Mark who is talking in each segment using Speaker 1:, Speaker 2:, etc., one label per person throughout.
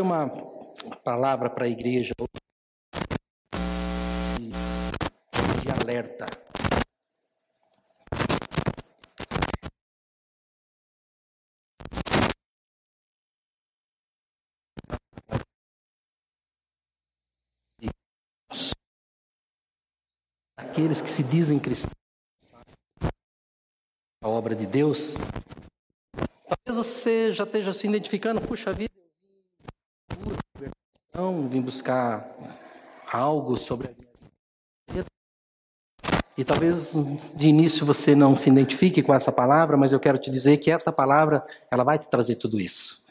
Speaker 1: trazer uma palavra para a igreja de, alerta. Aqueles que se dizem cristãos, a obra de Deus, talvez você já esteja se identificando, puxa vida, eu vim, buscar algo sobre a vida. E talvez de início você não se identifique com essa palavra, mas eu quero te dizer que essa palavra, ela vai te trazer tudo isso.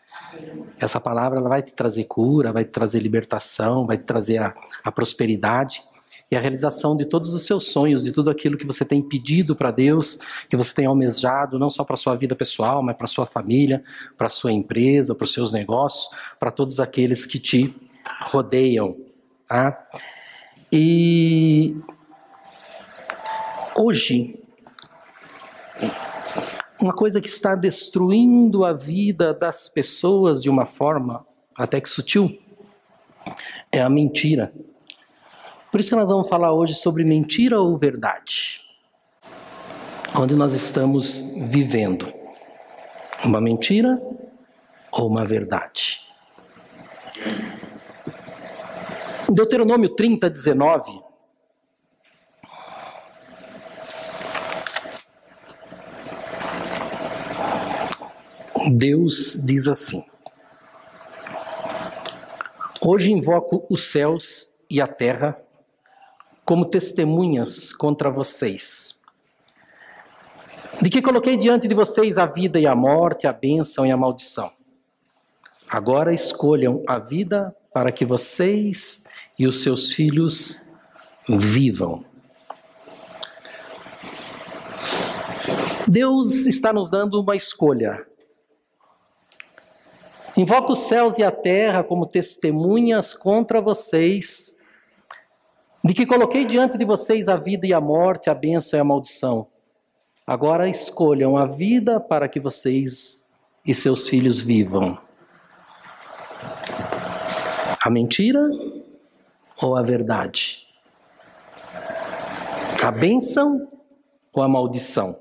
Speaker 1: Essa palavra ela vai te trazer cura, vai te trazer libertação, vai te trazer a, a prosperidade e a realização de todos os seus sonhos, de tudo aquilo que você tem pedido para Deus, que você tem almejado, não só para sua vida pessoal, mas para sua família, para sua empresa, para os seus negócios, para todos aqueles que te rodeiam, tá? E hoje uma coisa que está destruindo a vida das pessoas de uma forma até que sutil é a mentira. Por isso que nós vamos falar hoje sobre mentira ou verdade. Onde nós estamos vivendo. Uma mentira ou uma verdade. Deuteronômio 30, 19. Deus diz assim: Hoje invoco os céus e a terra como testemunhas contra vocês. De que coloquei diante de vocês a vida e a morte, a bênção e a maldição. Agora escolham a vida para que vocês e os seus filhos vivam. Deus está nos dando uma escolha. Invoco os céus e a terra como testemunhas contra vocês de que coloquei diante de vocês a vida e a morte, a bênção e a maldição. Agora escolham a vida para que vocês e seus filhos vivam. A mentira ou a verdade? A bênção ou a maldição?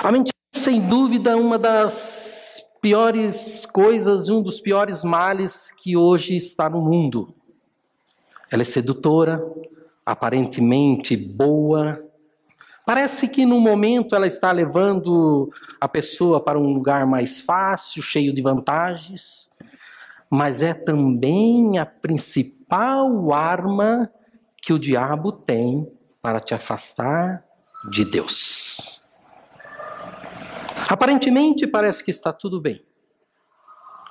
Speaker 1: A mentira, sem dúvida, é uma das piores coisas, um dos piores males que hoje está no mundo. Ela é sedutora, aparentemente boa. Parece que no momento ela está levando a pessoa para um lugar mais fácil, cheio de vantagens, mas é também a principal arma que o diabo tem para te afastar de Deus. Aparentemente parece que está tudo bem.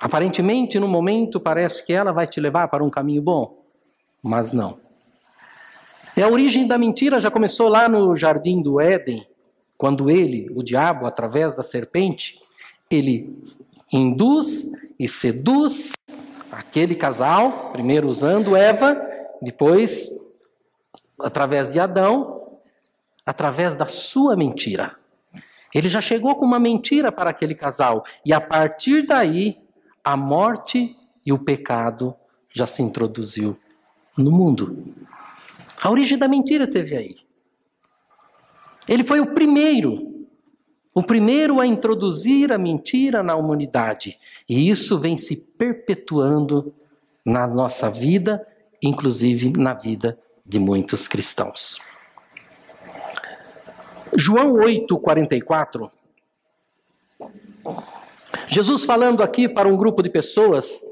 Speaker 1: Aparentemente, no momento, parece que ela vai te levar para um caminho bom mas não. E a origem da mentira já começou lá no jardim do Éden, quando ele, o diabo, através da serpente, ele induz e seduz aquele casal, primeiro usando Eva, depois através de Adão, através da sua mentira. Ele já chegou com uma mentira para aquele casal, e a partir daí, a morte e o pecado já se introduziu no mundo. A origem da mentira teve aí. Ele foi o primeiro, o primeiro a introduzir a mentira na humanidade. E isso vem se perpetuando na nossa vida, inclusive na vida de muitos cristãos. João 8, 44. Jesus falando aqui para um grupo de pessoas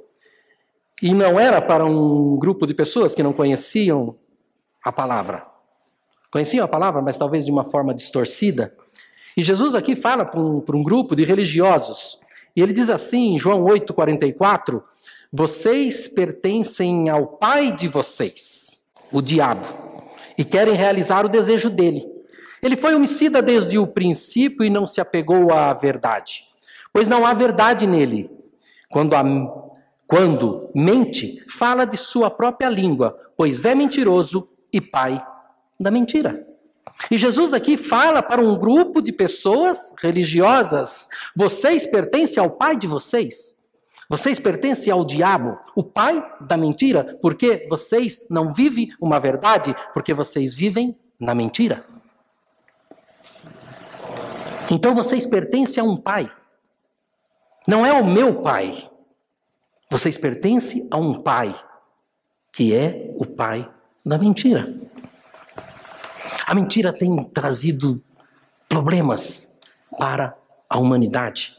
Speaker 1: e não era para um grupo de pessoas que não conheciam a palavra. Conheciam a palavra, mas talvez de uma forma distorcida. E Jesus aqui fala para um, um grupo de religiosos. E ele diz assim, em João 8,44: Vocês pertencem ao pai de vocês, o diabo, e querem realizar o desejo dele. Ele foi homicida desde o princípio e não se apegou à verdade, pois não há verdade nele. Quando a quando mente, fala de sua própria língua, pois é mentiroso e pai da mentira. E Jesus aqui fala para um grupo de pessoas religiosas: vocês pertencem ao pai de vocês. Vocês pertencem ao diabo, o pai da mentira, porque vocês não vivem uma verdade, porque vocês vivem na mentira. Então vocês pertencem a um pai. Não é o meu pai. Vocês pertencem a um pai, que é o pai da mentira. A mentira tem trazido problemas para a humanidade.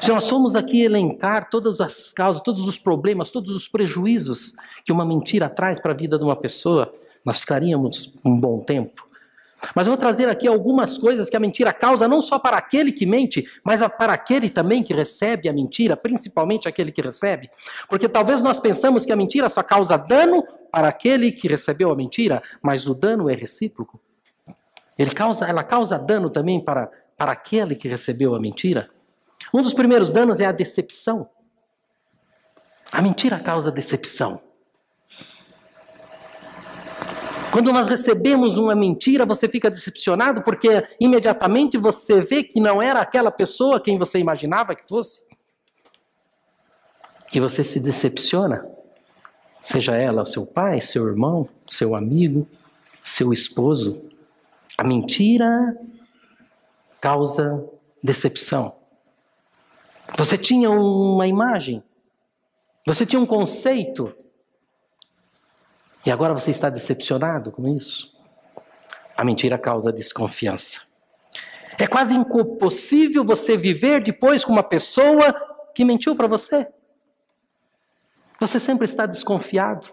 Speaker 1: Se nós formos aqui elencar todas as causas, todos os problemas, todos os prejuízos que uma mentira traz para a vida de uma pessoa, nós ficaríamos um bom tempo. Mas vou trazer aqui algumas coisas que a mentira causa, não só para aquele que mente, mas para aquele também que recebe a mentira, principalmente aquele que recebe. Porque talvez nós pensamos que a mentira só causa dano para aquele que recebeu a mentira, mas o dano é recíproco. Ele causa, ela causa dano também para, para aquele que recebeu a mentira. Um dos primeiros danos é a decepção. A mentira causa decepção. Quando nós recebemos uma mentira, você fica decepcionado porque imediatamente você vê que não era aquela pessoa quem você imaginava que fosse. E você se decepciona. Seja ela seu pai, seu irmão, seu amigo, seu esposo. A mentira causa decepção. Você tinha uma imagem, você tinha um conceito, e agora você está decepcionado com isso? A mentira causa desconfiança. É quase impossível você viver depois com uma pessoa que mentiu para você. Você sempre está desconfiado.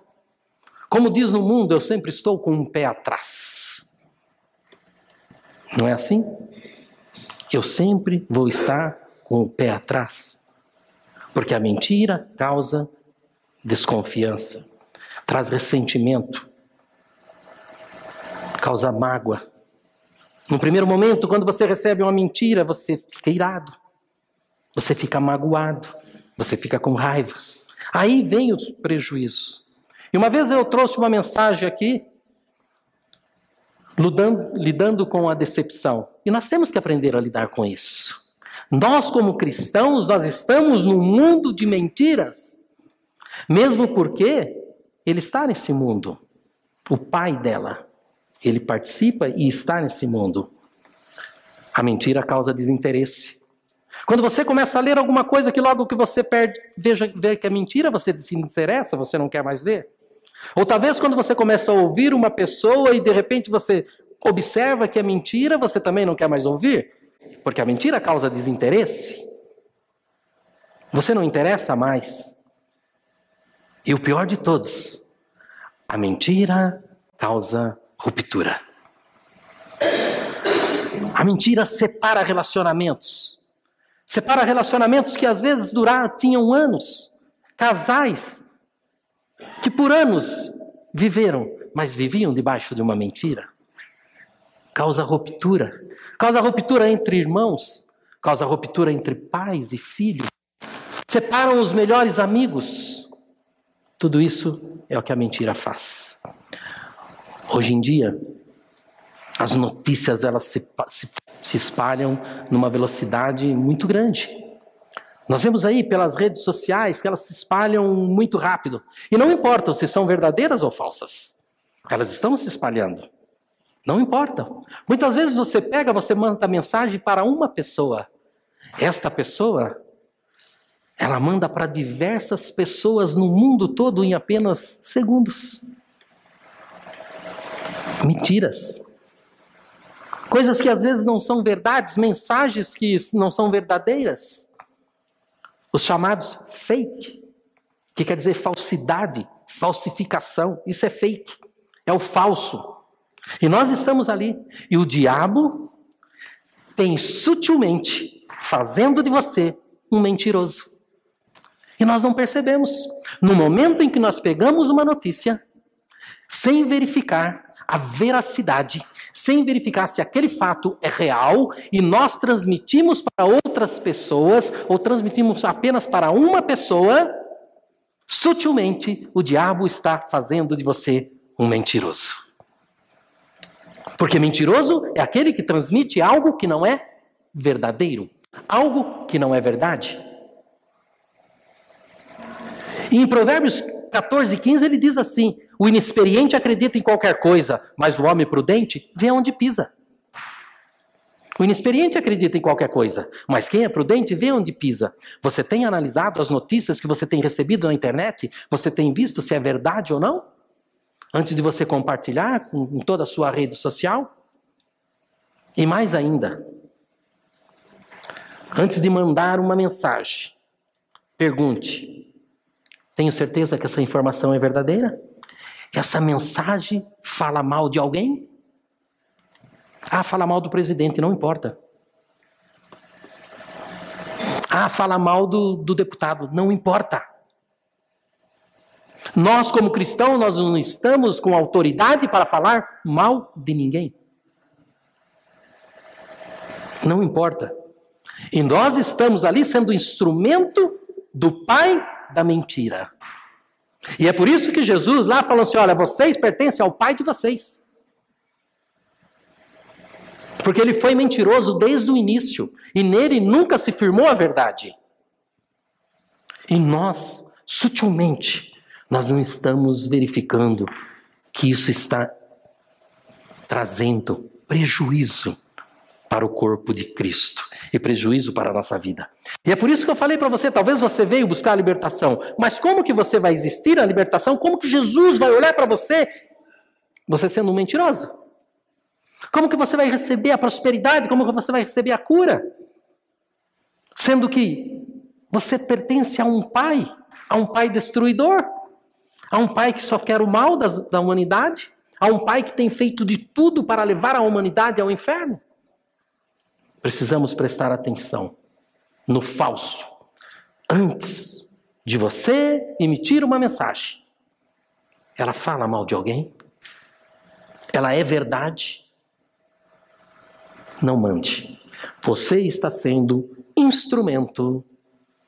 Speaker 1: Como diz no mundo, eu sempre estou com um pé atrás. Não é assim? Eu sempre vou estar com o pé atrás. Porque a mentira causa desconfiança traz ressentimento, causa mágoa. No primeiro momento, quando você recebe uma mentira, você fica irado, você fica magoado, você fica com raiva. Aí vem os prejuízos. E uma vez eu trouxe uma mensagem aqui, lidando, lidando com a decepção. E nós temos que aprender a lidar com isso. Nós, como cristãos, nós estamos num mundo de mentiras. Mesmo porque ele está nesse mundo. O pai dela, ele participa e está nesse mundo. A mentira causa desinteresse. Quando você começa a ler alguma coisa que logo que você perde, veja vê que é mentira, você se interessa, você não quer mais ler. Ou talvez quando você começa a ouvir uma pessoa e de repente você observa que é mentira, você também não quer mais ouvir, porque a mentira causa desinteresse. Você não interessa mais. E o pior de todos, a mentira causa ruptura. A mentira separa relacionamentos. Separa relacionamentos que às vezes duraram, tinham anos. Casais que por anos viveram, mas viviam debaixo de uma mentira. Causa ruptura. Causa ruptura entre irmãos. Causa ruptura entre pais e filhos. Separam os melhores amigos tudo isso é o que a mentira faz. Hoje em dia, as notícias elas se, se, se espalham numa velocidade muito grande. Nós vemos aí pelas redes sociais que elas se espalham muito rápido. E não importa se são verdadeiras ou falsas. Elas estão se espalhando. Não importa. Muitas vezes você pega, você manda mensagem para uma pessoa. Esta pessoa ela manda para diversas pessoas no mundo todo em apenas segundos. Mentiras. Coisas que às vezes não são verdades, mensagens que não são verdadeiras. Os chamados fake, que quer dizer falsidade, falsificação. Isso é fake, é o falso. E nós estamos ali. E o diabo tem sutilmente fazendo de você um mentiroso. E nós não percebemos. No momento em que nós pegamos uma notícia, sem verificar a veracidade, sem verificar se aquele fato é real, e nós transmitimos para outras pessoas, ou transmitimos apenas para uma pessoa, sutilmente o diabo está fazendo de você um mentiroso. Porque mentiroso é aquele que transmite algo que não é verdadeiro, algo que não é verdade. E em Provérbios 14, 15, ele diz assim: O inexperiente acredita em qualquer coisa, mas o homem prudente vê onde pisa. O inexperiente acredita em qualquer coisa, mas quem é prudente vê onde pisa. Você tem analisado as notícias que você tem recebido na internet? Você tem visto se é verdade ou não? Antes de você compartilhar em toda a sua rede social? E mais ainda, antes de mandar uma mensagem, pergunte: tenho certeza que essa informação é verdadeira? Essa mensagem fala mal de alguém? Ah, fala mal do presidente, não importa. Ah, fala mal do, do deputado, não importa. Nós, como cristãos, nós não estamos com autoridade para falar mal de ninguém. Não importa. E nós estamos ali sendo instrumento do pai da mentira. E é por isso que Jesus lá falou assim: olha, vocês pertencem ao pai de vocês. Porque ele foi mentiroso desde o início. E nele nunca se firmou a verdade. E nós, sutilmente, nós não estamos verificando que isso está trazendo prejuízo para o corpo de Cristo e prejuízo para a nossa vida. E é por isso que eu falei para você, talvez você veio buscar a libertação, mas como que você vai existir a libertação? Como que Jesus vai olhar para você, você sendo um mentiroso? Como que você vai receber a prosperidade? Como que você vai receber a cura? Sendo que você pertence a um pai, a um pai destruidor, a um pai que só quer o mal das, da humanidade, a um pai que tem feito de tudo para levar a humanidade ao inferno. Precisamos prestar atenção no falso antes de você emitir uma mensagem. Ela fala mal de alguém? Ela é verdade? Não mande. Você está sendo instrumento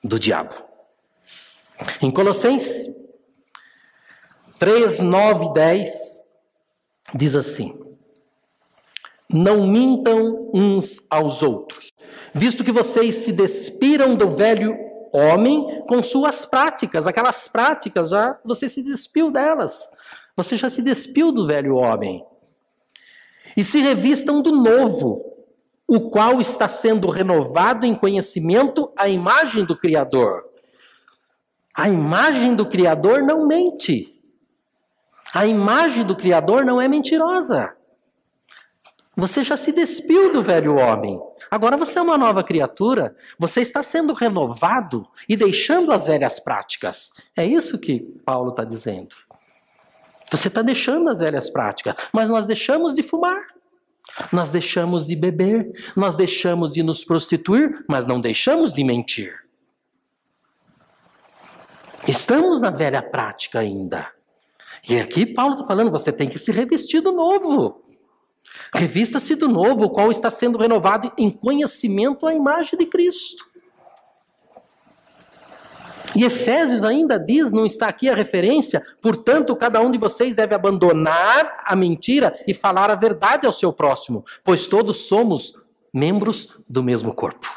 Speaker 1: do diabo. Em Colossenses 3, 9 e 10, diz assim: não mintam uns aos outros, visto que vocês se despiram do velho homem com suas práticas, aquelas práticas já você se despiu delas. Você já se despiu do velho homem. E se revistam do novo, o qual está sendo renovado em conhecimento à imagem do Criador. A imagem do Criador não mente. A imagem do Criador não é mentirosa. Você já se despiu do velho homem. Agora você é uma nova criatura. Você está sendo renovado e deixando as velhas práticas. É isso que Paulo está dizendo. Você está deixando as velhas práticas, mas nós deixamos de fumar. Nós deixamos de beber, nós deixamos de nos prostituir, mas não deixamos de mentir. Estamos na velha prática ainda. E aqui Paulo está falando: você tem que se revestir do novo. Revista-se do novo, o qual está sendo renovado em conhecimento à imagem de Cristo. E Efésios ainda diz, não está aqui a referência, portanto, cada um de vocês deve abandonar a mentira e falar a verdade ao seu próximo, pois todos somos membros do mesmo corpo.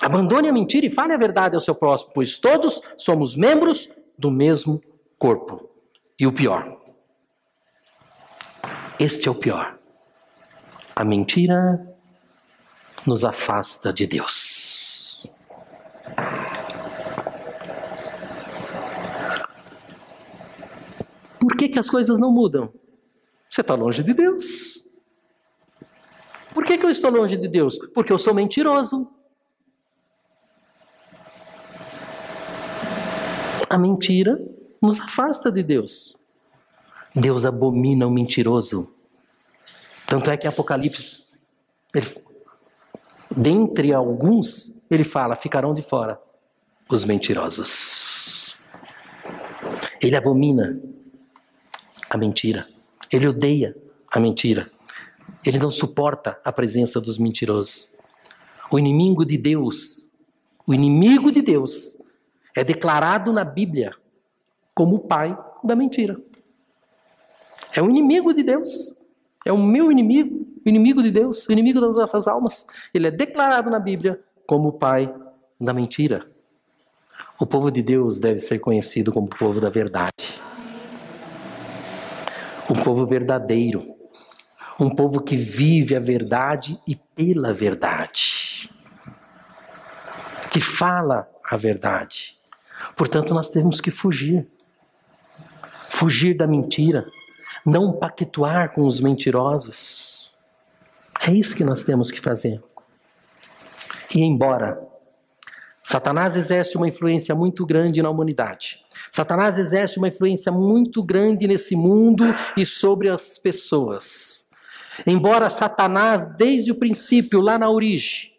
Speaker 1: Abandone a mentira e fale a verdade ao seu próximo, pois todos somos membros do mesmo corpo. E o pior, este é o pior. A mentira nos afasta de Deus. Por que, que as coisas não mudam? Você está longe de Deus. Por que, que eu estou longe de Deus? Porque eu sou mentiroso. A mentira nos afasta de Deus. Deus abomina o mentiroso. Tanto é que Apocalipse, ele, dentre alguns, ele fala: ficarão de fora os mentirosos. Ele abomina a mentira. Ele odeia a mentira. Ele não suporta a presença dos mentirosos. O inimigo de Deus, o inimigo de Deus, é declarado na Bíblia como o pai da mentira. É o inimigo de Deus. É o meu inimigo, o inimigo de Deus, o inimigo das nossas almas. Ele é declarado na Bíblia como o pai da mentira. O povo de Deus deve ser conhecido como o povo da verdade. Um povo verdadeiro. Um povo que vive a verdade e pela verdade. Que fala a verdade. Portanto, nós temos que fugir. Fugir da mentira. Não pactuar com os mentirosos. É isso que nós temos que fazer. E embora Satanás exerce uma influência muito grande na humanidade. Satanás exerce uma influência muito grande nesse mundo e sobre as pessoas. Embora Satanás, desde o princípio, lá na origem,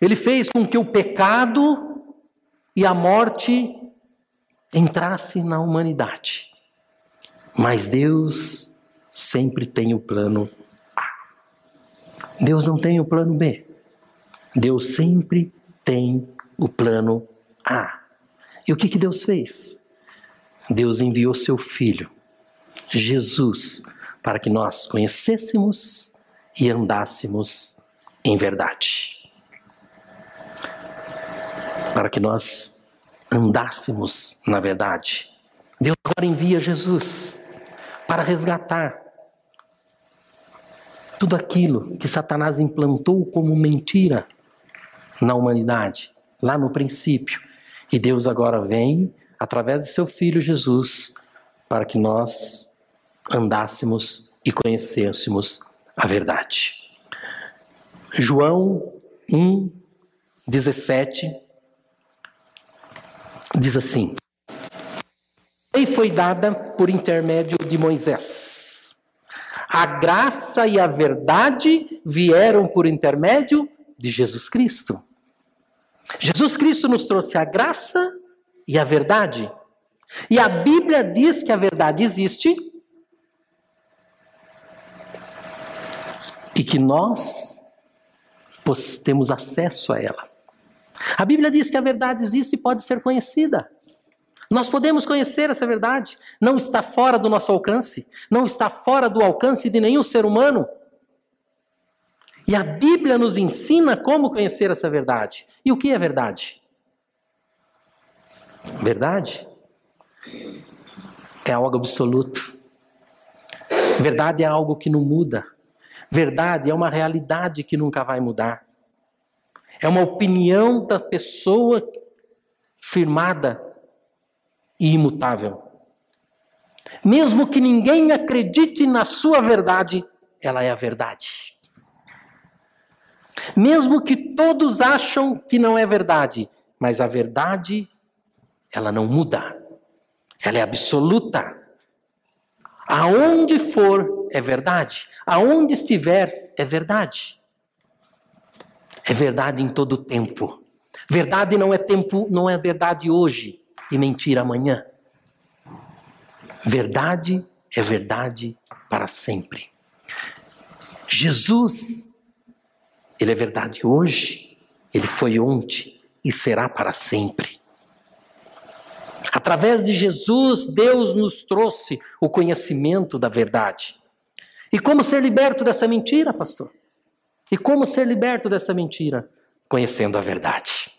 Speaker 1: ele fez com que o pecado e a morte entrasse na humanidade. Mas Deus sempre tem o plano A. Deus não tem o plano B. Deus sempre tem o plano A. E o que, que Deus fez? Deus enviou seu Filho, Jesus, para que nós conhecêssemos e andássemos em verdade. Para que nós andássemos na verdade. Deus agora envia Jesus para resgatar tudo aquilo que Satanás implantou como mentira na humanidade, lá no princípio. E Deus agora vem, através de seu Filho Jesus, para que nós andássemos e conhecêssemos a verdade. João 1, 17 diz assim: lei foi dada por intermédio de Moisés. A graça e a verdade vieram por intermédio de Jesus Cristo. Jesus Cristo nos trouxe a graça e a verdade. E a Bíblia diz que a verdade existe e que nós temos acesso a ela. A Bíblia diz que a verdade existe e pode ser conhecida. Nós podemos conhecer essa verdade. Não está fora do nosso alcance. Não está fora do alcance de nenhum ser humano. E a Bíblia nos ensina como conhecer essa verdade. E o que é verdade? Verdade é algo absoluto. Verdade é algo que não muda. Verdade é uma realidade que nunca vai mudar. É uma opinião da pessoa firmada e imutável. Mesmo que ninguém acredite na sua verdade, ela é a verdade. Mesmo que todos acham que não é verdade, mas a verdade, ela não muda. Ela é absoluta. Aonde for é verdade. Aonde estiver é verdade. É verdade em todo tempo. Verdade não é tempo, não é verdade hoje e mentira amanhã. Verdade é verdade para sempre. Jesus ele é verdade hoje, ele foi ontem e será para sempre. Através de Jesus, Deus nos trouxe o conhecimento da verdade. E como ser liberto dessa mentira, pastor? E como ser liberto dessa mentira? Conhecendo a verdade.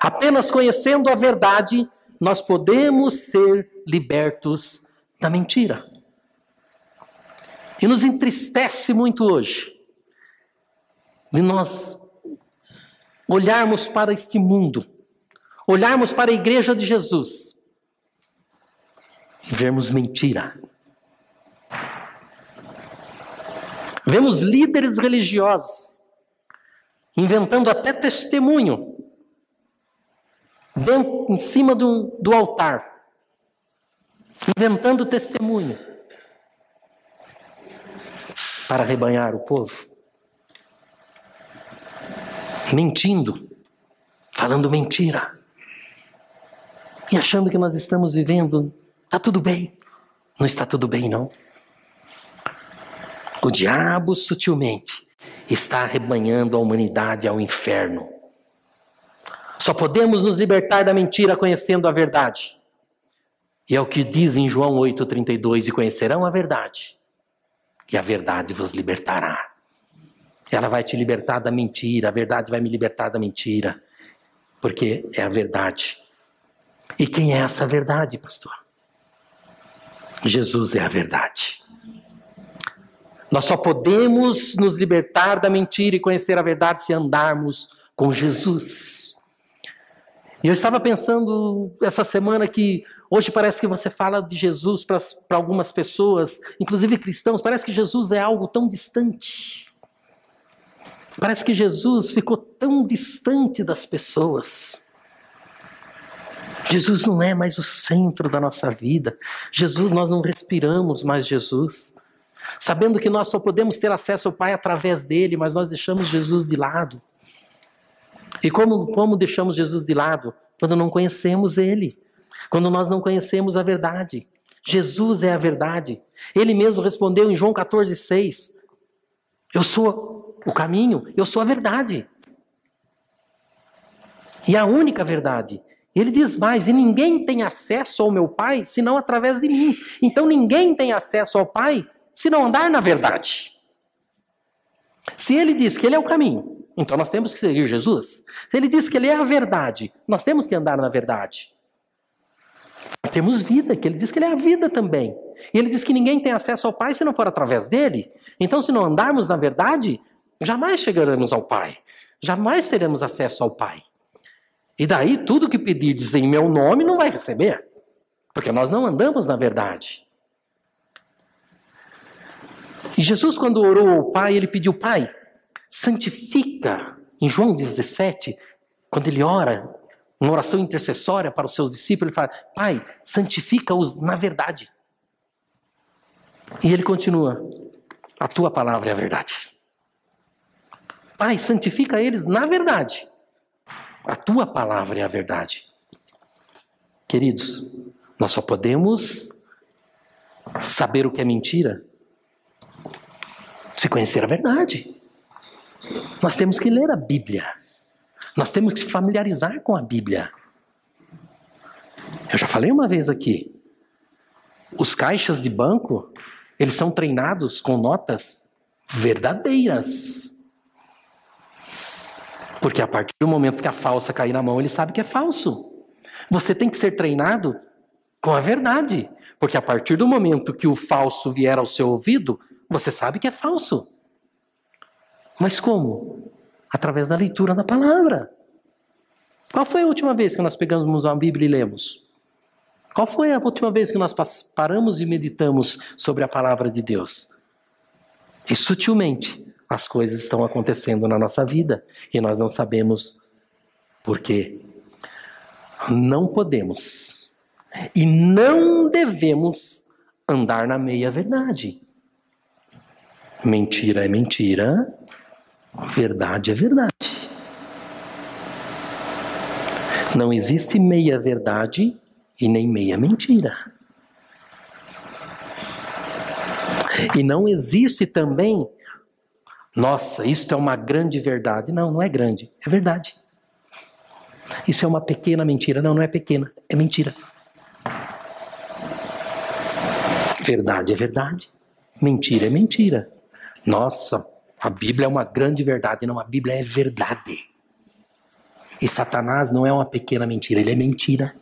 Speaker 1: Apenas conhecendo a verdade, nós podemos ser libertos da mentira. E nos entristece muito hoje de nós olharmos para este mundo, olharmos para a igreja de Jesus e vermos mentira. Vemos líderes religiosos inventando até testemunho dentro, em cima do, do altar, inventando testemunho para rebanhar o povo? Mentindo, falando mentira. E achando que nós estamos vivendo, está tudo bem. Não está tudo bem, não. O diabo sutilmente está arrebanhando a humanidade ao inferno. Só podemos nos libertar da mentira conhecendo a verdade. E é o que diz em João 8,32: E conhecerão a verdade, e a verdade vos libertará. Ela vai te libertar da mentira, a verdade vai me libertar da mentira, porque é a verdade. E quem é essa verdade, pastor? Jesus é a verdade. Nós só podemos nos libertar da mentira e conhecer a verdade se andarmos com Jesus. E eu estava pensando essa semana que hoje parece que você fala de Jesus para algumas pessoas, inclusive cristãos, parece que Jesus é algo tão distante. Parece que Jesus ficou tão distante das pessoas. Jesus não é mais o centro da nossa vida. Jesus, nós não respiramos mais Jesus. Sabendo que nós só podemos ter acesso ao Pai através dele, mas nós deixamos Jesus de lado. E como, como deixamos Jesus de lado? Quando não conhecemos ele. Quando nós não conhecemos a verdade. Jesus é a verdade. Ele mesmo respondeu em João 14, 6. Eu sou o caminho, eu sou a verdade. E a única verdade. Ele diz mais: e ninguém tem acesso ao meu Pai senão através de mim. Então ninguém tem acesso ao Pai se não andar na verdade. Se ele diz que ele é o caminho, então nós temos que seguir Jesus. Ele diz que ele é a verdade, nós temos que andar na verdade. Temos vida, que ele diz que ele é a vida também. E ele diz que ninguém tem acesso ao Pai se não for através dele. Então, se não andarmos na verdade, jamais chegaremos ao Pai. Jamais teremos acesso ao Pai. E daí, tudo que pedirdes em meu nome não vai receber. Porque nós não andamos na verdade. E Jesus, quando orou ao Pai, ele pediu: Pai, santifica. Em João 17, quando ele ora, uma oração intercessória para os seus discípulos, ele fala: Pai, santifica-os na verdade. E ele continua: A tua palavra é a verdade. Pai, santifica eles na verdade. A tua palavra é a verdade. Queridos, nós só podemos saber o que é mentira se conhecer a verdade. Nós temos que ler a Bíblia. Nós temos que se familiarizar com a Bíblia. Eu já falei uma vez aqui. Os caixas de banco, eles são treinados com notas verdadeiras. Porque a partir do momento que a falsa cair na mão, ele sabe que é falso. Você tem que ser treinado com a verdade. Porque a partir do momento que o falso vier ao seu ouvido, você sabe que é falso. Mas como? Através da leitura da palavra. Qual foi a última vez que nós pegamos uma Bíblia e lemos? Qual foi a última vez que nós paramos e meditamos sobre a palavra de Deus? E sutilmente as coisas estão acontecendo na nossa vida e nós não sabemos por quê. Não podemos e não devemos andar na meia verdade. Mentira é mentira, verdade é verdade. Não existe meia verdade e nem meia mentira. E não existe também nossa, isso é uma grande verdade. Não, não é grande, é verdade. Isso é uma pequena mentira. Não, não é pequena, é mentira. Verdade é verdade, mentira é mentira. Nossa, a Bíblia é uma grande verdade, não, a Bíblia é verdade. E Satanás não é uma pequena mentira, ele é mentira.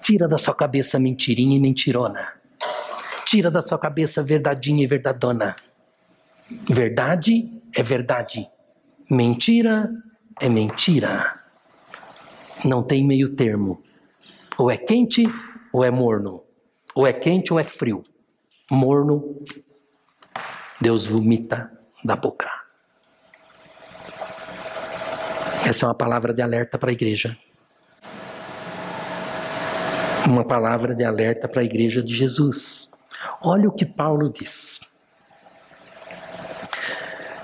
Speaker 1: Tira da sua cabeça mentirinha e mentirona. Tira da sua cabeça verdadinha e verdadona. Verdade é verdade. Mentira é mentira. Não tem meio termo. Ou é quente ou é morno. Ou é quente ou é frio. Morno, Deus vomita da boca. Essa é uma palavra de alerta para a igreja. Uma palavra de alerta para a igreja de Jesus. Olha o que Paulo diz.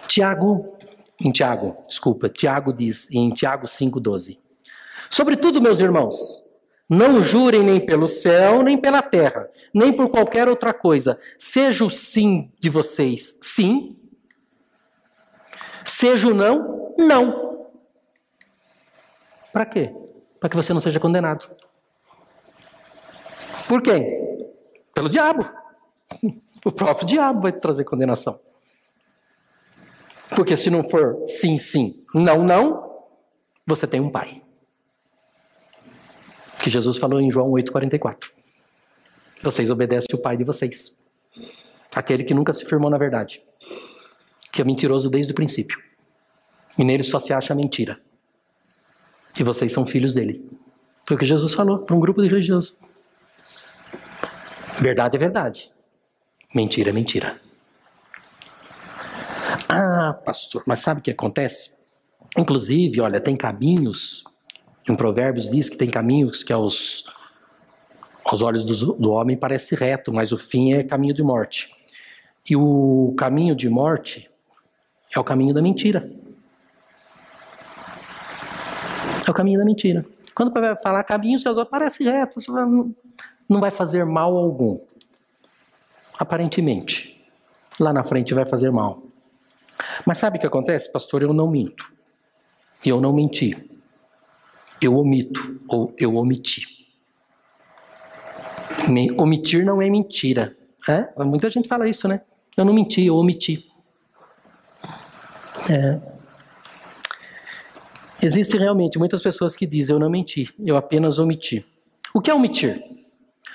Speaker 1: Tiago, em Tiago, desculpa, Tiago diz em Tiago 5,12: Sobretudo, meus irmãos, não jurem nem pelo céu, nem pela terra, nem por qualquer outra coisa. Seja o sim de vocês, sim. Seja o não, não. Para quê? para que você não seja condenado. Por quem? Pelo diabo. O próprio diabo vai trazer condenação. Porque se não for sim, sim, não, não, você tem um pai. Que Jesus falou em João 8,44. Vocês obedecem o pai de vocês. Aquele que nunca se firmou na verdade. Que é mentiroso desde o princípio. E nele só se acha mentira. E vocês são filhos dele. Foi o que Jesus falou para um grupo de religiosos. Verdade é verdade. Mentira é mentira. Ah, pastor, mas sabe o que acontece? Inclusive, olha, tem caminhos, em Provérbios diz que tem caminhos que aos, aos olhos do, do homem parece reto, mas o fim é caminho de morte. E o caminho de morte é o caminho da mentira. É o caminho da mentira. Quando vai falar caminhos, parece reto, não vai fazer mal algum. Aparentemente. Lá na frente vai fazer mal. Mas sabe o que acontece, pastor? Eu não minto. Eu não menti. Eu omito ou eu omiti. Omitir não é mentira. É? Muita gente fala isso, né? Eu não menti, eu omiti. É. Existem realmente muitas pessoas que dizem: Eu não menti, eu apenas omiti. O que é omitir?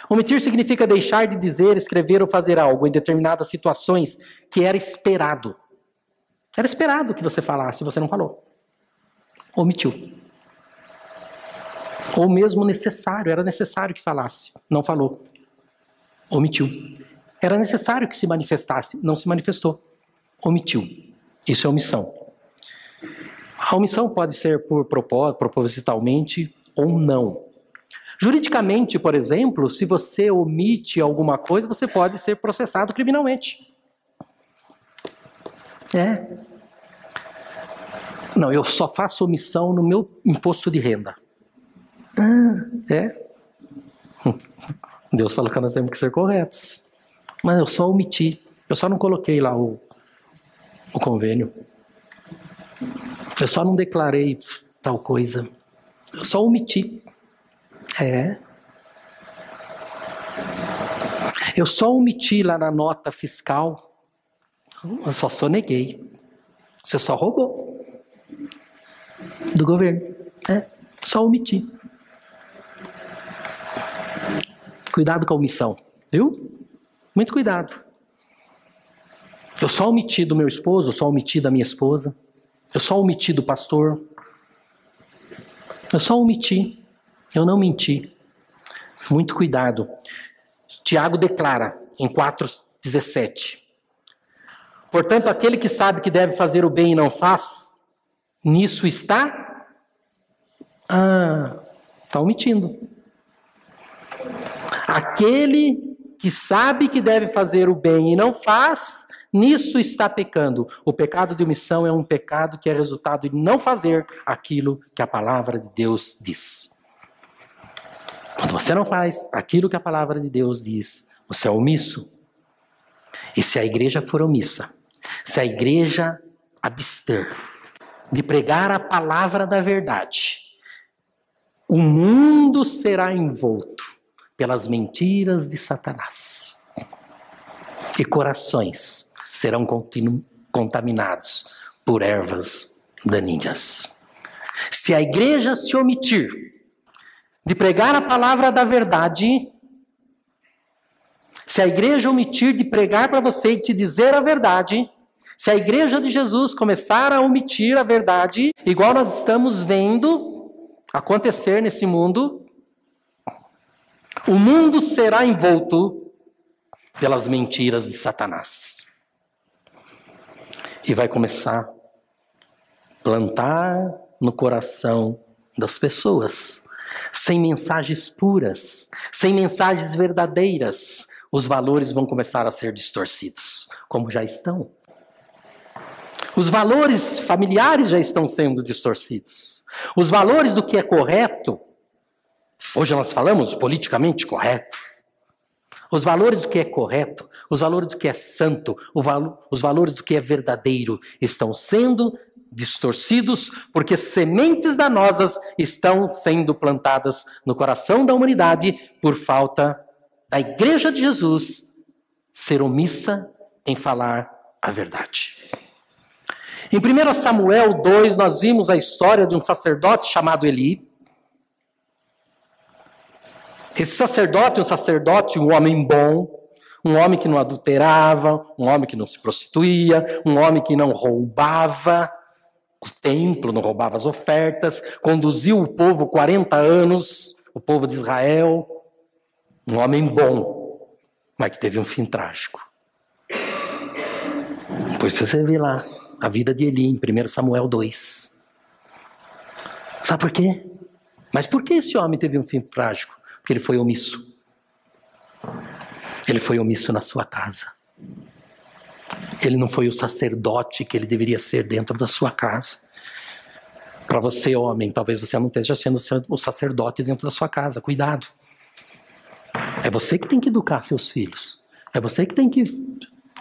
Speaker 1: Omitir significa deixar de dizer, escrever ou fazer algo em determinadas situações que era esperado. Era esperado que você falasse, você não falou. Omitiu. Ou mesmo necessário, era necessário que falasse, não falou. Omitiu. Era necessário que se manifestasse, não se manifestou. Omitiu. Isso é omissão. A omissão pode ser por propositalmente ou não. Juridicamente, por exemplo, se você omite alguma coisa, você pode ser processado criminalmente. É. Não, eu só faço omissão no meu imposto de renda. Ah, é. Deus falou que nós temos que ser corretos. Mas eu só omiti. Eu só não coloquei lá o, o convênio. Eu só não declarei tal coisa. Eu só omiti. É. Eu só omiti lá na nota fiscal. Eu só soneguei. Você só roubou do governo. É. Só omiti. Cuidado com a omissão, viu? Muito cuidado. Eu só omiti do meu esposo, eu só omiti da minha esposa. Eu só omiti do pastor. Eu só omiti. Eu não menti. Muito cuidado. Tiago declara em 4,17: Portanto, aquele que sabe que deve fazer o bem e não faz, nisso está. Ah, está omitindo. Aquele que sabe que deve fazer o bem e não faz, nisso está pecando. O pecado de omissão é um pecado que é resultado de não fazer aquilo que a palavra de Deus diz. Quando você não faz aquilo que a palavra de Deus diz, você é omisso. E se a igreja for omissa, se a igreja abster de pregar a palavra da verdade, o mundo será envolto pelas mentiras de Satanás. E corações serão contaminados por ervas daninhas. Se a igreja se omitir de pregar a palavra da verdade, se a igreja omitir de pregar para você e te dizer a verdade, se a igreja de Jesus começar a omitir a verdade, igual nós estamos vendo acontecer nesse mundo, o mundo será envolto pelas mentiras de Satanás. E vai começar a plantar no coração das pessoas sem mensagens puras, sem mensagens verdadeiras, os valores vão começar a ser distorcidos, como já estão. Os valores familiares já estão sendo distorcidos. Os valores do que é correto, hoje nós falamos politicamente correto. Os valores do que é correto, os valores do que é santo, os valores do que é verdadeiro estão sendo distorcidos, porque sementes danosas estão sendo plantadas no coração da humanidade por falta da Igreja de Jesus ser omissa em falar a verdade. Em 1 Samuel 2, nós vimos a história de um sacerdote chamado Eli. Esse sacerdote, um sacerdote, um homem bom, um homem que não adulterava, um homem que não se prostituía, um homem que não roubava o templo, não roubava as ofertas, conduziu o povo 40 anos, o povo de Israel, um homem bom, mas que teve um fim trágico. Depois você vê lá a vida de Eli em 1 Samuel 2. Sabe por quê? Mas por que esse homem teve um fim trágico? Porque ele foi omisso. Ele foi omisso na sua casa. Ele não foi o sacerdote que ele deveria ser dentro da sua casa. Para você, homem, talvez você não esteja sendo o sacerdote dentro da sua casa. Cuidado. É você que tem que educar seus filhos. É você que tem que.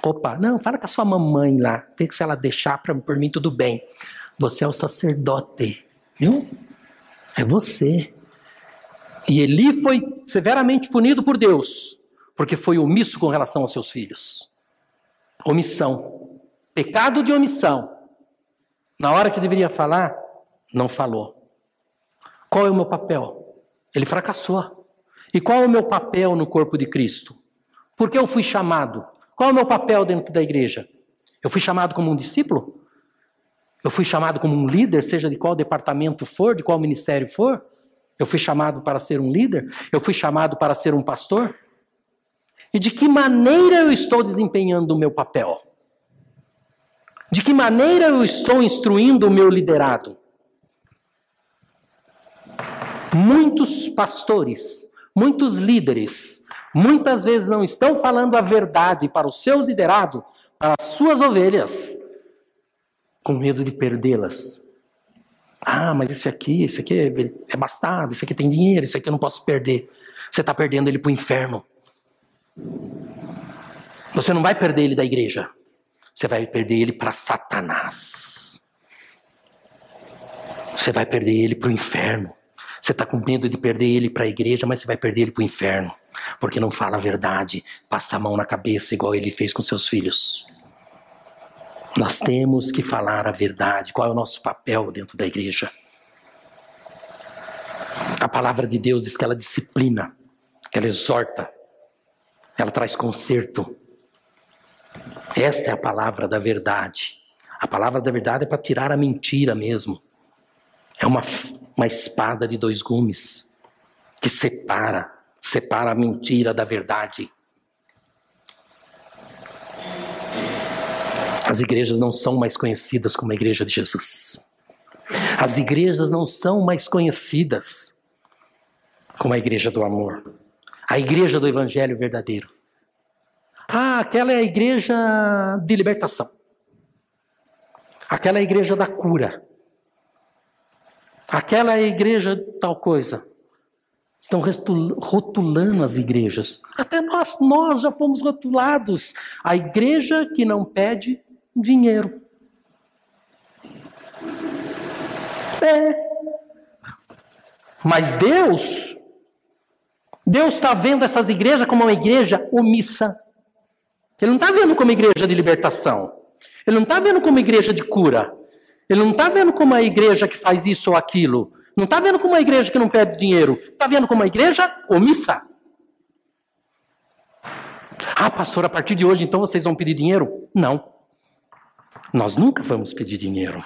Speaker 1: Opa, não, fala com a sua mamãe lá. Tem que se ela deixar pra, por mim, tudo bem. Você é o sacerdote. Viu? É você. E Eli foi severamente punido por Deus porque foi omisso com relação aos seus filhos. Omissão. Pecado de omissão. Na hora que deveria falar, não falou. Qual é o meu papel? Ele fracassou. E qual é o meu papel no corpo de Cristo? Por que eu fui chamado? Qual é o meu papel dentro da igreja? Eu fui chamado como um discípulo? Eu fui chamado como um líder, seja de qual departamento for, de qual ministério for? Eu fui chamado para ser um líder? Eu fui chamado para ser um pastor? E de que maneira eu estou desempenhando o meu papel? De que maneira eu estou instruindo o meu liderado? Muitos pastores, muitos líderes, muitas vezes não estão falando a verdade para o seu liderado, para as suas ovelhas, com medo de perdê-las. Ah, mas esse aqui, esse aqui é, é bastado, esse aqui tem dinheiro, esse aqui eu não posso perder. Você está perdendo ele para o inferno. Você não vai perder ele da igreja. Você vai perder ele para Satanás. Você vai perder ele para o inferno. Você está com medo de perder ele para a igreja, mas você vai perder ele para o inferno. Porque não fala a verdade, passa a mão na cabeça, igual ele fez com seus filhos. Nós temos que falar a verdade. Qual é o nosso papel dentro da igreja? A palavra de Deus diz que ela disciplina, que ela exorta, ela traz conserto. Esta é a palavra da verdade. A palavra da verdade é para tirar a mentira mesmo. É uma, uma espada de dois gumes que separa, separa a mentira da verdade. As igrejas não são mais conhecidas como a igreja de Jesus. As igrejas não são mais conhecidas como a igreja do amor a igreja do evangelho verdadeiro. Ah, aquela é a igreja de libertação. Aquela é a igreja da cura. Aquela é a igreja tal coisa. Estão rotulando as igrejas. Até nós, nós já fomos rotulados. A igreja que não pede dinheiro. É. Mas Deus Deus está vendo essas igrejas como uma igreja omissa. Ele não está vendo como igreja de libertação. Ele não está vendo como igreja de cura. Ele não está vendo como uma igreja que faz isso ou aquilo. Não está vendo como uma igreja que não pede dinheiro. Está vendo como uma igreja omissa. Ah, pastor, a partir de hoje então vocês vão pedir dinheiro? Não. Nós nunca vamos pedir dinheiro.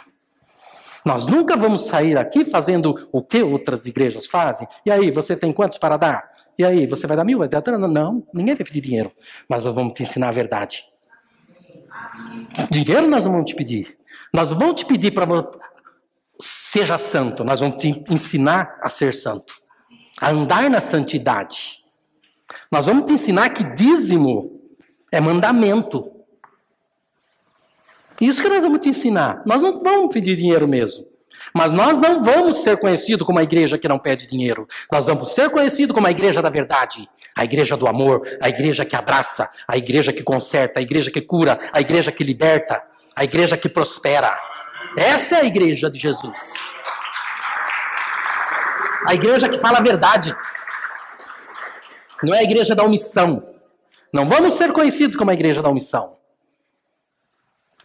Speaker 1: Nós nunca vamos sair aqui fazendo o que outras igrejas fazem. E aí, você tem quantos para dar? E aí, você vai dar mil? Vai dar Não, ninguém vai pedir dinheiro. Mas nós vamos te ensinar a verdade. Dinheiro nós não vamos te pedir. Nós vamos te pedir para seja santo. Nós vamos te ensinar a ser santo. A andar na santidade. Nós vamos te ensinar que dízimo é mandamento. Isso que nós vamos te ensinar. Nós não vamos pedir dinheiro mesmo. Mas nós não vamos ser conhecidos como a igreja que não pede dinheiro. Nós vamos ser conhecidos como a igreja da verdade, a igreja do amor, a igreja que abraça, a igreja que conserta, a igreja que cura, a igreja que liberta, a igreja que prospera. Essa é a igreja de Jesus. A igreja que fala a verdade. Não é a igreja da omissão. Não vamos ser conhecidos como a igreja da omissão.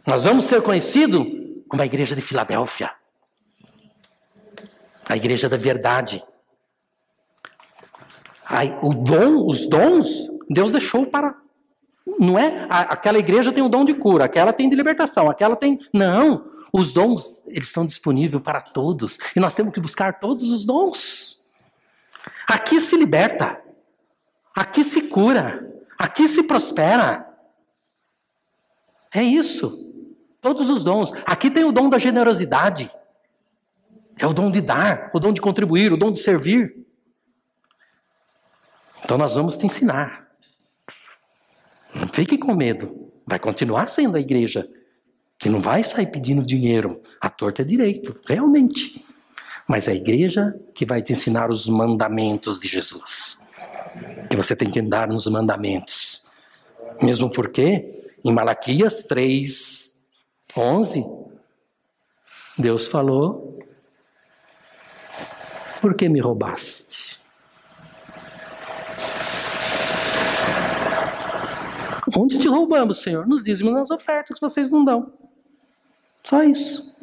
Speaker 1: Nós vamos ser conhecidos como a igreja de Filadélfia. A igreja da verdade. o dom, os dons, Deus deixou para. Não é? Aquela igreja tem o dom de cura, aquela tem de libertação, aquela tem. Não! Os dons, eles estão disponíveis para todos. E nós temos que buscar todos os dons. Aqui se liberta. Aqui se cura. Aqui se prospera. É isso. Todos os dons. Aqui tem o dom da generosidade. É o dom de dar, o dom de contribuir, o dom de servir. Então nós vamos te ensinar. Não fique com medo. Vai continuar sendo a igreja que não vai sair pedindo dinheiro. A torta é direito, realmente. Mas é a igreja que vai te ensinar os mandamentos de Jesus. Que você tem que andar nos mandamentos. Mesmo porque, em Malaquias 3, 11, Deus falou: Por que me roubaste? Onde te roubamos, Senhor? Nos dízimos nas ofertas que vocês não dão. Só isso.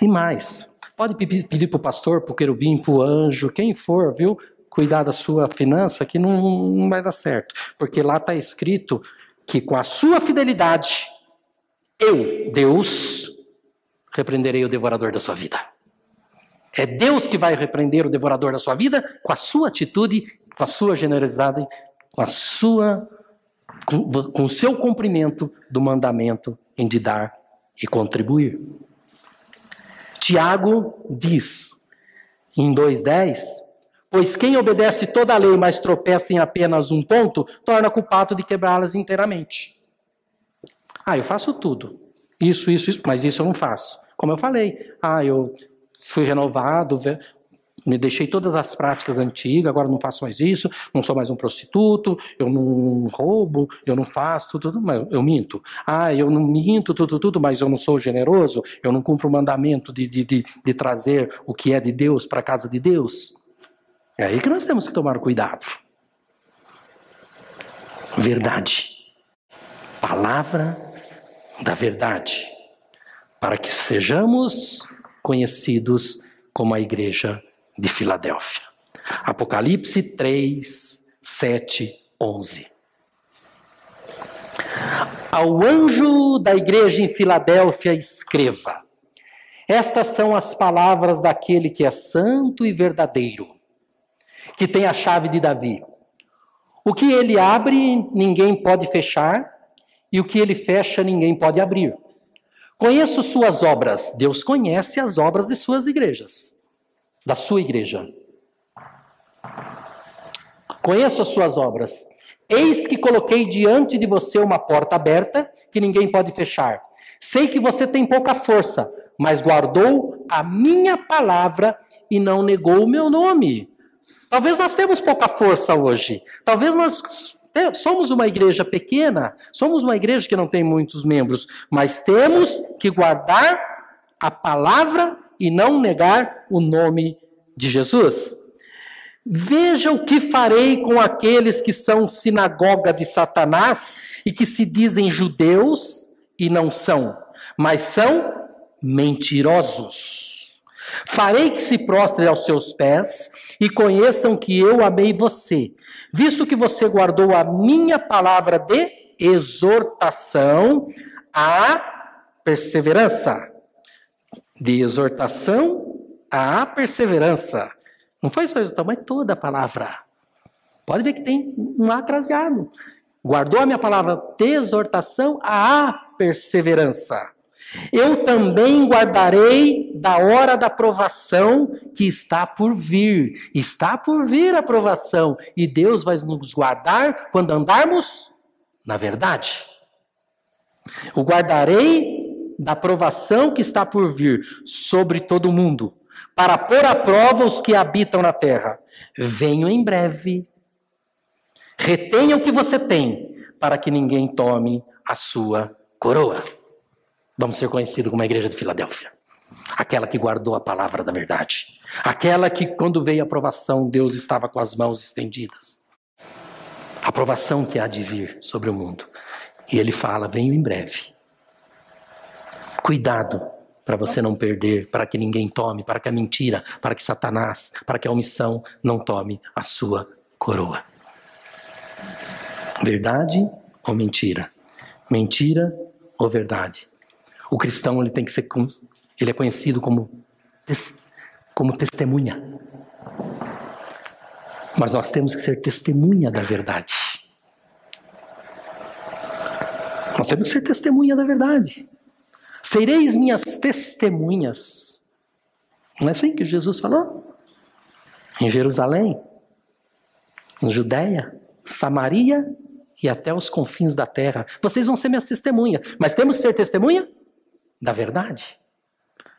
Speaker 1: E mais. Pode pedir para o pastor, para o querubim, para o anjo, quem for, viu? Cuidar da sua finança, que não, não vai dar certo. Porque lá está escrito que com a sua fidelidade, eu, Deus, repreenderei o devorador da sua vida. É Deus que vai repreender o devorador da sua vida com a sua atitude, com a sua generosidade, com a sua com, com o seu cumprimento do mandamento em de dar e contribuir. Tiago diz em 2,10: Pois quem obedece toda a lei, mas tropeça em apenas um ponto, torna culpado de quebrá-las inteiramente. Ah, eu faço tudo. Isso, isso, isso, mas isso eu não faço. Como eu falei, ah, eu fui renovado, me deixei todas as práticas antigas, agora não faço mais isso, não sou mais um prostituto, eu não roubo, eu não faço tudo, tudo mas eu minto. Ah, eu não minto, tudo, tudo, mas eu não sou generoso, eu não cumpro o mandamento de, de, de, de trazer o que é de Deus para a casa de Deus. É aí que nós temos que tomar cuidado. Verdade. Palavra da verdade. Para que sejamos conhecidos como a igreja de Filadélfia. Apocalipse 3, 7, 11. Ao anjo da igreja em Filadélfia, escreva: Estas são as palavras daquele que é santo e verdadeiro, que tem a chave de Davi. O que ele abre, ninguém pode fechar, e o que ele fecha, ninguém pode abrir. Conheço suas obras. Deus conhece as obras de suas igrejas da sua igreja. Conheço as suas obras. Eis que coloquei diante de você uma porta aberta que ninguém pode fechar. Sei que você tem pouca força, mas guardou a minha palavra e não negou o meu nome. Talvez nós temos pouca força hoje. Talvez nós somos uma igreja pequena, somos uma igreja que não tem muitos membros, mas temos que guardar a palavra e não negar o nome de Jesus? Veja o que farei com aqueles que são sinagoga de Satanás e que se dizem judeus e não são, mas são mentirosos. Farei que se prostrem aos seus pés e conheçam que eu amei você, visto que você guardou a minha palavra de exortação à perseverança de exortação à perseverança. Não foi só exortação, mas toda a palavra. Pode ver que tem um A craseado. Guardou a minha palavra de exortação à perseverança. Eu também guardarei da hora da provação que está por vir. Está por vir a provação. E Deus vai nos guardar quando andarmos na verdade. O guardarei da provação que está por vir sobre todo mundo, para pôr à prova os que habitam na terra. Venho em breve. Retenha o que você tem, para que ninguém tome a sua coroa. Vamos ser conhecidos como a igreja de Filadélfia. Aquela que guardou a palavra da verdade. Aquela que, quando veio a aprovação, Deus estava com as mãos estendidas. A aprovação que há de vir sobre o mundo. E ele fala: venho em breve. Cuidado para você não perder, para que ninguém tome, para que a mentira, para que Satanás, para que a omissão não tome a sua coroa. Verdade ou mentira? Mentira ou verdade? O cristão ele tem que ser ele é conhecido como como testemunha. Mas nós temos que ser testemunha da verdade. Nós temos que ser testemunha da verdade. Sereis minhas testemunhas. Não é assim que Jesus falou? Em Jerusalém, em Judéia, Samaria e até os confins da terra. Vocês vão ser minhas testemunhas. Mas temos que ser testemunha da verdade.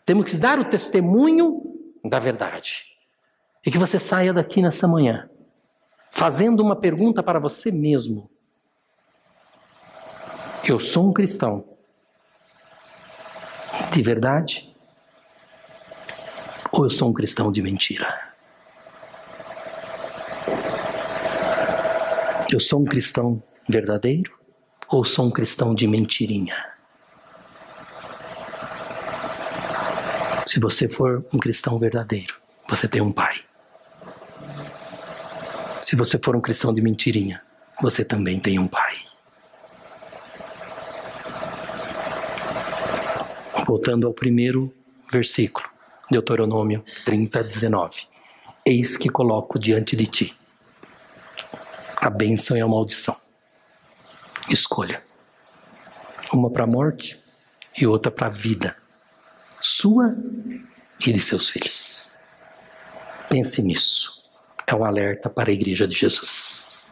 Speaker 1: Temos que dar o testemunho da verdade. E que você saia daqui nessa manhã fazendo uma pergunta para você mesmo. Eu sou um cristão de verdade? Ou eu sou um cristão de mentira? Eu sou um cristão verdadeiro ou sou um cristão de mentirinha? Se você for um cristão verdadeiro, você tem um pai. Se você for um cristão de mentirinha, você também tem um pai. Voltando ao primeiro versículo, Deuteronômio 30, 19. Eis que coloco diante de ti a bênção e a maldição. Escolha. Uma para a morte e outra para a vida. Sua e de seus filhos. Pense nisso. É um alerta para a igreja de Jesus.